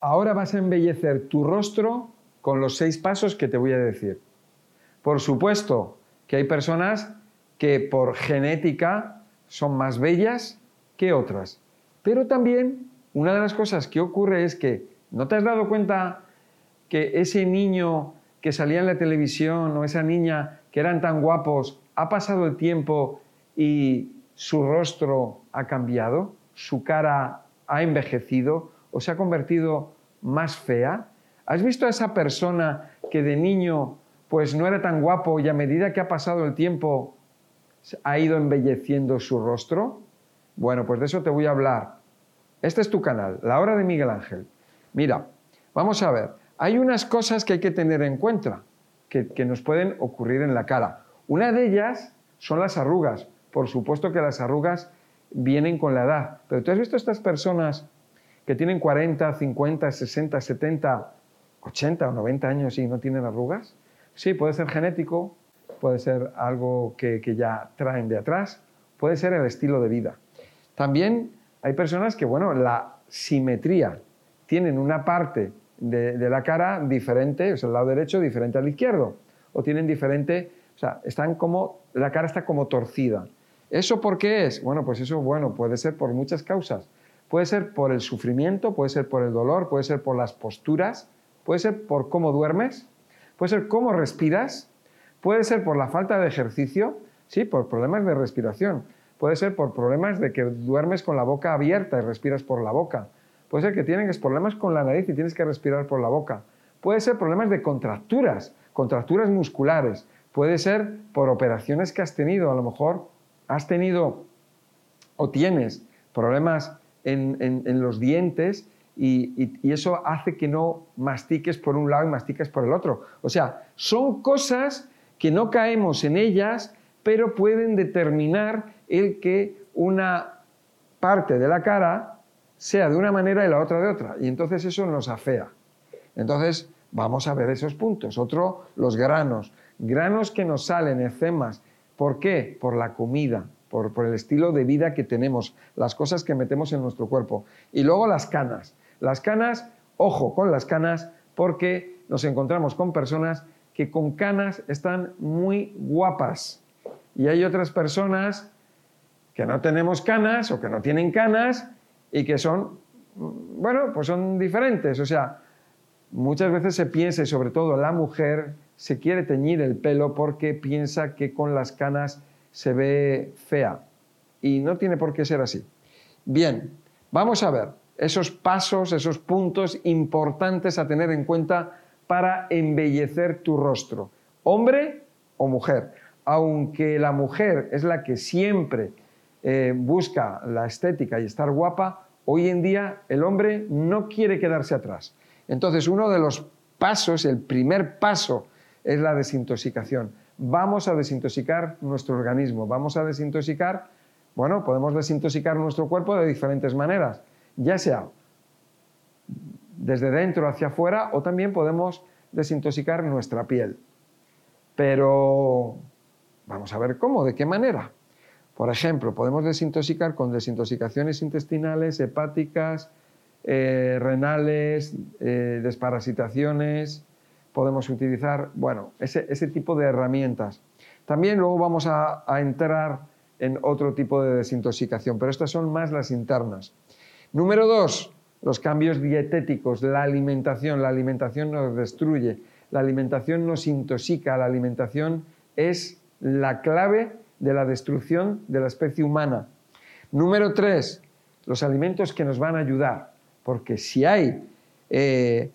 Ahora vas a embellecer tu rostro con los seis pasos que te voy a decir. Por supuesto que hay personas que por genética son más bellas que otras, pero también una de las cosas que ocurre es que no te has dado cuenta que ese niño que salía en la televisión o esa niña que eran tan guapos, ha pasado el tiempo y su rostro ha cambiado, su cara ha envejecido o se ha convertido más fea? ¿Has visto a esa persona que de niño pues no era tan guapo y a medida que ha pasado el tiempo ha ido embelleciendo su rostro? Bueno, pues de eso te voy a hablar. Este es tu canal, La Hora de Miguel Ángel. Mira, vamos a ver, hay unas cosas que hay que tener en cuenta que, nos pueden ocurrir en la cara. Una de ellas son las arrugas. Por supuesto que las arrugas vienen con la edad, pero ¿tú has visto estas personas que tienen 40, 50, 60, 70, 80 o 90 años y no tienen arrugas? Sí, puede ser genético, puede ser algo que, ya traen de atrás, puede ser el estilo de vida. También hay personas que, bueno, la simetría, tienen una parte de, de, la cara diferente, o sea, el lado derecho diferente al izquierdo, o tienen diferente, o sea, están como, la cara está como torcida. ¿Eso por qué es? Bueno, pues eso, bueno, puede ser por muchas causas. Puede ser por el sufrimiento, puede ser por el dolor, puede ser por las posturas, puede ser por cómo duermes, puede ser cómo respiras, puede ser por la falta de ejercicio, sí, por problemas de respiración, puede ser por problemas de que duermes con la boca abierta y respiras por la boca, puede ser que tienes problemas con la nariz y tienes que respirar por la boca, puede ser problemas de contracturas, contracturas musculares, puede ser por operaciones que has tenido, a lo mejor has tenido o tienes problemas en, los dientes y, eso hace que no mastiques por un lado y mastiques por el otro. O sea, son cosas que no caemos en ellas, pero pueden determinar el que una parte de la cara sea de una manera y la otra de otra. Y entonces eso nos afea. Entonces, vamos a ver esos puntos. Otro, los granos. Granos que nos salen, ecemas. ¿Por qué? Por la comida por, el estilo de vida que tenemos, las cosas que metemos en nuestro cuerpo. Y luego las canas. Las canas, ojo con las canas, porque nos encontramos con personas que con canas están muy guapas. Y hay otras personas que no tenemos canas o que no tienen canas y que son, bueno, pues son diferentes. O sea, muchas veces se piensa, y sobre todo la mujer, se quiere teñir el pelo porque piensa que con las canas se ve fea y no tiene por qué ser así. Bien, vamos a ver esos pasos, esos puntos importantes a tener en cuenta para embellecer tu rostro, hombre o mujer. Aunque la mujer es la que siempre eh, busca la estética y estar guapa, hoy en día el hombre no quiere quedarse atrás. Entonces uno de los pasos, el primer paso, es la desintoxicación vamos a desintoxicar nuestro organismo, vamos a desintoxicar, bueno, podemos desintoxicar nuestro cuerpo de diferentes maneras, ya sea desde dentro hacia afuera o también podemos desintoxicar nuestra piel. Pero vamos a ver cómo, de qué manera. Por ejemplo, podemos desintoxicar con desintoxicaciones intestinales, hepáticas, eh, renales, eh, desparasitaciones, podemos utilizar, bueno, ese, tipo de herramientas. También luego vamos a, entrar en otro tipo de desintoxicación, pero estas son más las internas. Número dos, los cambios dietéticos, la alimentación. La alimentación nos destruye, la alimentación nos intoxica, la alimentación es la clave de la destrucción de la especie humana. Número tres, los alimentos que nos van a ayudar, porque si hay eh,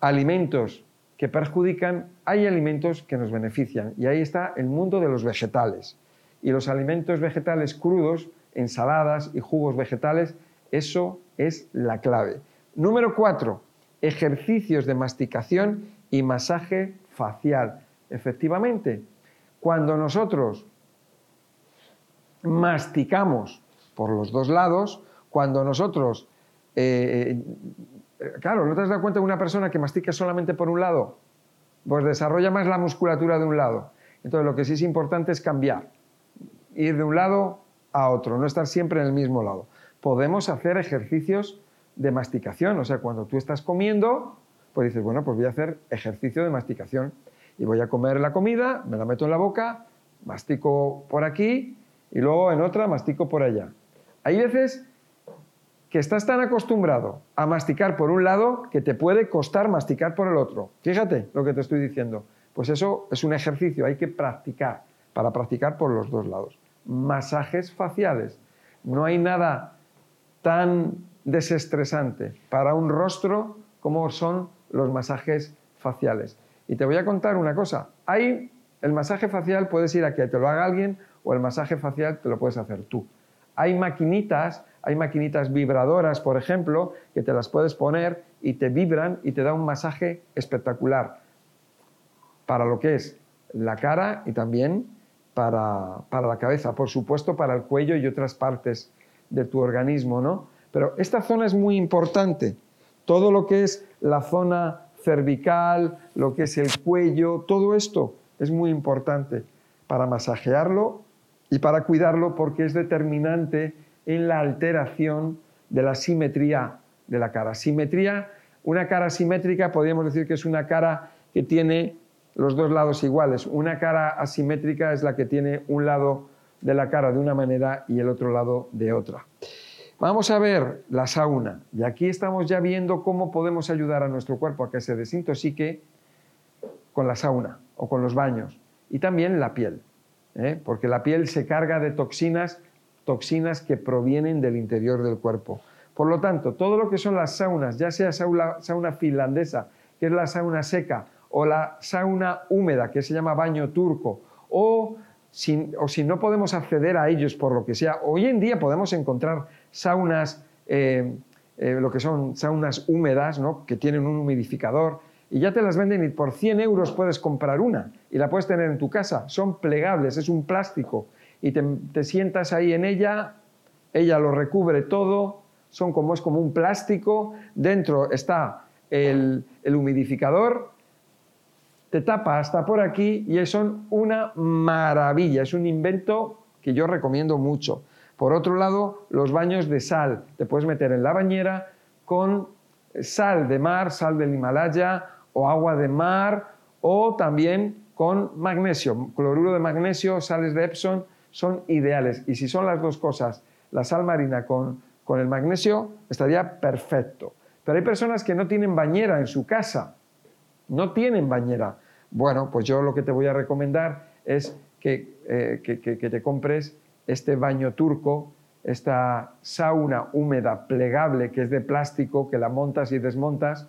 alimentos que perjudican, hay alimentos que nos benefician. Y ahí está el mundo de los vegetales. Y los alimentos vegetales crudos, ensaladas y jugos vegetales, eso es la clave. Número cuatro, ejercicios de masticación y masaje facial. Efectivamente, cuando nosotros masticamos por los dos lados, cuando nosotros eh, Claro, ¿no te has dado cuenta de una persona que mastica solamente por un lado? Pues desarrolla más la musculatura de un lado. Entonces lo que sí es importante es cambiar, ir de un lado a otro, no estar siempre en el mismo lado. Podemos hacer ejercicios de masticación. O sea, cuando tú estás comiendo, pues dices, bueno, pues voy a hacer ejercicio de masticación. Y voy a comer la comida, me la meto en la boca, mastico por aquí y luego en otra mastico por allá. Hay veces que estás tan acostumbrado a masticar por un lado que te puede costar masticar por el otro. Fíjate lo que te estoy diciendo. Pues eso es un ejercicio, hay que practicar, para practicar por los dos lados. Masajes faciales. No hay nada tan desestresante para un rostro como son los masajes faciales. Y te voy a contar una cosa. Hay el masaje facial puedes ir a que te lo haga alguien o el masaje facial te lo puedes hacer tú. Hay maquinitas, hay maquinitas vibradoras, por ejemplo, que te las puedes poner y te vibran y te da un masaje espectacular para lo que es la cara y también para, para la cabeza, por supuesto para el cuello y otras partes de tu organismo, ¿no? Pero esta zona es muy importante. Todo lo que es la zona cervical, lo que es el cuello, todo esto es muy importante para masajearlo y para cuidarlo porque es determinante en la alteración de la simetría de la cara. Simetría, una cara simétrica podríamos decir que es una cara que tiene los dos lados iguales. Una cara asimétrica es la que tiene un lado de la cara de una manera y el otro lado de otra. Vamos a ver la sauna. Y aquí estamos ya viendo cómo podemos ayudar a nuestro cuerpo a que se desintoxique con la sauna o con los baños. Y también la piel, ¿eh? porque la piel se carga de toxinas, toxinas que provienen del interior del cuerpo. Por lo tanto, todo lo que son las saunas, ya sea sauna, finlandesa, que es la sauna seca, o la sauna húmeda, que se llama baño turco, o si, o si no podemos acceder a ellos por lo que sea, hoy en día podemos encontrar saunas, eh, eh, lo que son saunas húmedas, ¿no? que tienen un humidificador, y ya te las venden y por 100 euros puedes comprar una y la puedes tener en tu casa. Son plegables, es un plástico y te, sientas ahí en ella, ella lo recubre todo, son como es como un plástico, dentro está el, el humidificador, te tapa hasta por aquí y son una maravilla, es un invento que yo recomiendo mucho. Por otro lado, los baños de sal, te puedes meter en la bañera con sal de mar, sal del Himalaya o agua de mar o también con magnesio. Cloruro de magnesio, sales de Epson son ideales. Y si son las dos cosas, la sal marina con, con el magnesio, estaría perfecto. Pero hay personas que no tienen bañera en su casa. No tienen bañera. Bueno, pues yo lo que te voy a recomendar es que, eh, que, que te compres este baño turco, esta sauna húmeda plegable que es de plástico, que la montas y desmontas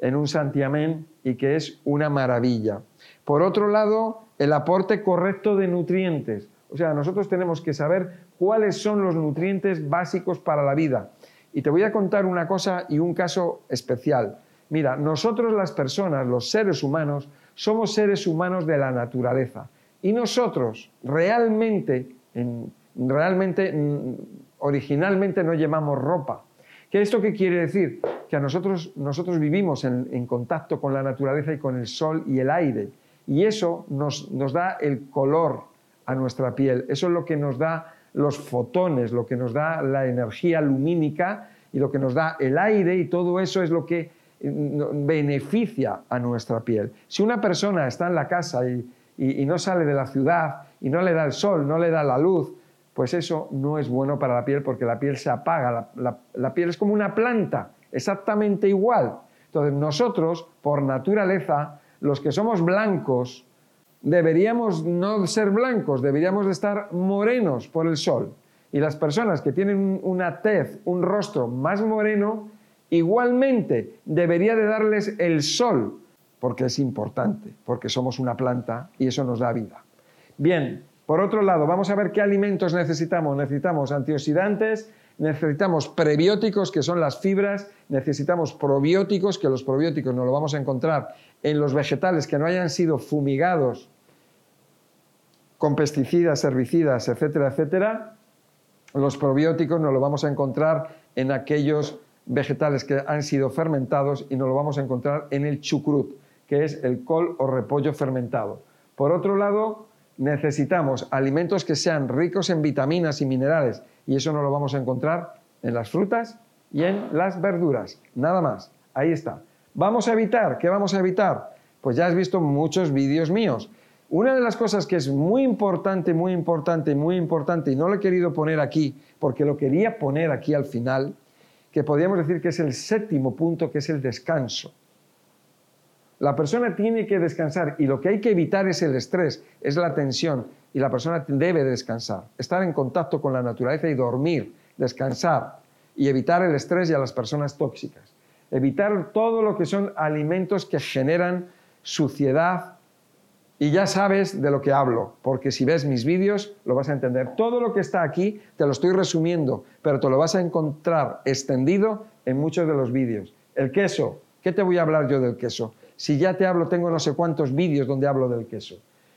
en un santiamén y que es una maravilla. Por otro lado, el aporte correcto de nutrientes. O sea, nosotros tenemos que saber cuáles son los nutrientes básicos para la vida. Y te voy a contar una cosa y un caso especial. Mira, nosotros las personas, los seres humanos, somos seres humanos de la naturaleza. Y nosotros realmente, realmente, mm, originalmente no llevamos ropa. ¿Qué esto qué quiere decir? Que a nosotros, nosotros vivimos en, contacto con la naturaleza y con el sol y el aire. Y eso nos, nos da el color a nuestra piel. Eso es lo que nos da los fotones, lo que nos da la energía lumínica y lo que nos da el aire y todo eso es lo que mm, beneficia a nuestra piel. Si una persona está en la casa y, y no sale de la ciudad y no le da el sol, no le da la luz, pues eso no es bueno para la piel porque la piel se apaga, la, piel es como una planta, exactamente igual. Entonces nosotros, por naturaleza, los que somos blancos, deberíamos no ser blancos, deberíamos de estar morenos por el sol. Y las personas que tienen una tez, un rostro más moreno, igualmente debería de darles el sol, porque es importante, porque somos una planta y eso nos da vida. Bien, por otro lado, vamos a ver qué alimentos necesitamos. Necesitamos antioxidantes, necesitamos prebióticos, que son las fibras, necesitamos probióticos, que los probióticos no lo vamos a encontrar en los vegetales que no hayan sido fumigados con pesticidas, herbicidas, etcétera, etcétera. Los probióticos no lo vamos a encontrar en aquellos vegetales que han sido fermentados y no lo vamos a encontrar en el chucrut, que es el col o repollo fermentado. Por otro lado, necesitamos alimentos que sean ricos en vitaminas y minerales y eso no lo vamos a encontrar en las frutas y en las verduras. Nada más. Ahí está. Vamos a evitar, ¿qué vamos a evitar? Pues ya has visto muchos vídeos míos. Una de las cosas que es muy importante, muy importante, muy importante, y no lo he querido poner aquí, porque lo quería poner aquí al final, que podríamos decir que es el séptimo punto, que es el descanso. La persona tiene que descansar y lo que hay que evitar es el estrés, es la tensión y la persona debe descansar, estar en contacto con la naturaleza y dormir, descansar y evitar el estrés y a las personas tóxicas. Evitar todo lo que son alimentos que generan suciedad y ya sabes de lo que hablo, porque si ves mis vídeos lo vas a entender. Todo lo que está aquí te lo estoy resumiendo, pero te lo vas a encontrar extendido en muchos de los vídeos. El queso, ¿qué te voy a hablar yo del queso? Si ya te hablo, tengo no sé cuántos vídeos donde hablo del queso.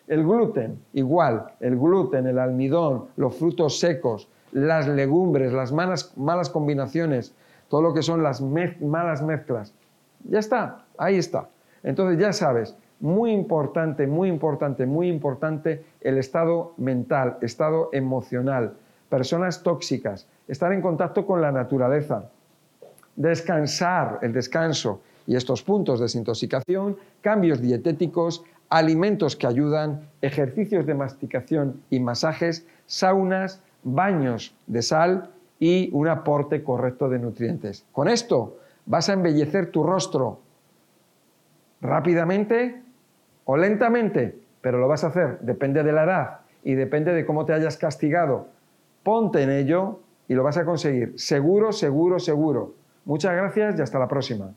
El gluten, igual, el gluten, el almidón, los frutos secos, las legumbres, las malas, malas combinaciones, todo lo que son las malas mezclas. Ya está, ahí está. Entonces ya sabes, muy importante, muy importante, muy importante el estado mental, estado emocional, personas tóxicas, estar en contacto con la naturaleza, descansar, el descanso, y estos puntos, de desintoxicación, cambios dietéticos, alimentos que ayudan, ejercicios de masticación y masajes, saunas, baños de sal y un aporte correcto de nutrientes. Con esto vas a embellecer tu rostro rápidamente o lentamente, pero lo vas a hacer, depende de la edad y depende de cómo te hayas castigado. Ponte en ello y lo vas a conseguir. Seguro, seguro, seguro. Muchas gracias y hasta la próxima.